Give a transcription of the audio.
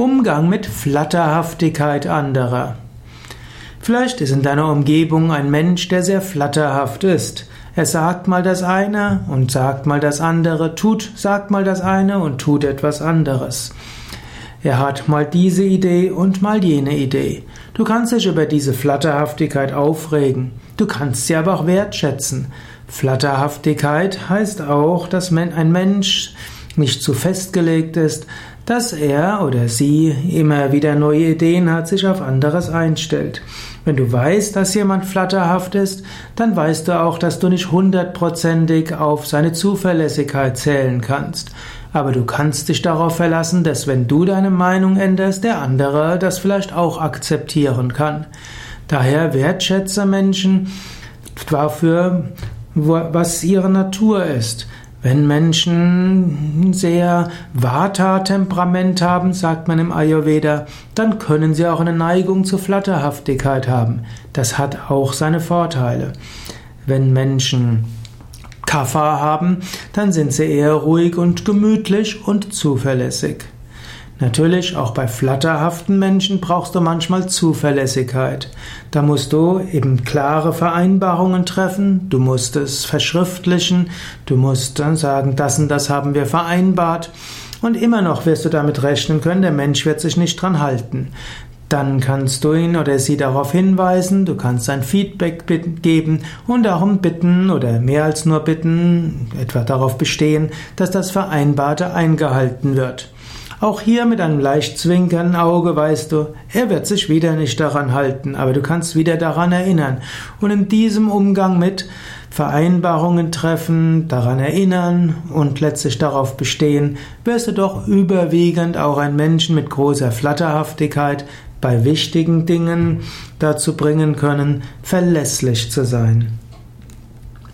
Umgang mit Flatterhaftigkeit anderer. Vielleicht ist in deiner Umgebung ein Mensch, der sehr flatterhaft ist. Er sagt mal das eine und sagt mal das andere, tut, sagt mal das eine und tut etwas anderes. Er hat mal diese Idee und mal jene Idee. Du kannst dich über diese Flatterhaftigkeit aufregen. Du kannst sie aber auch wertschätzen. Flatterhaftigkeit heißt auch, dass ein Mensch nicht zu festgelegt ist, dass er oder sie immer wieder neue Ideen hat, sich auf anderes einstellt. Wenn du weißt, dass jemand flatterhaft ist, dann weißt du auch, dass du nicht hundertprozentig auf seine Zuverlässigkeit zählen kannst. Aber du kannst dich darauf verlassen, dass wenn du deine Meinung änderst, der andere das vielleicht auch akzeptieren kann. Daher wertschätze Menschen dafür, was ihre Natur ist. Wenn Menschen sehr Vata-Temperament haben, sagt man im Ayurveda, dann können sie auch eine Neigung zur Flatterhaftigkeit haben. Das hat auch seine Vorteile. Wenn Menschen Kapha haben, dann sind sie eher ruhig und gemütlich und zuverlässig. Natürlich, auch bei flatterhaften Menschen brauchst du manchmal Zuverlässigkeit. Da musst du eben klare Vereinbarungen treffen, du musst es verschriftlichen, du musst dann sagen, das und das haben wir vereinbart. Und immer noch wirst du damit rechnen können, der Mensch wird sich nicht dran halten. Dann kannst du ihn oder sie darauf hinweisen, du kannst ein Feedback geben und darum bitten oder mehr als nur bitten, etwa darauf bestehen, dass das Vereinbarte eingehalten wird. Auch hier mit einem leicht zwinkernden Auge weißt du, er wird sich wieder nicht daran halten, aber du kannst wieder daran erinnern. Und in diesem Umgang mit Vereinbarungen treffen, daran erinnern und letztlich darauf bestehen, wirst du doch überwiegend auch ein Menschen mit großer Flatterhaftigkeit bei wichtigen Dingen dazu bringen können, verlässlich zu sein.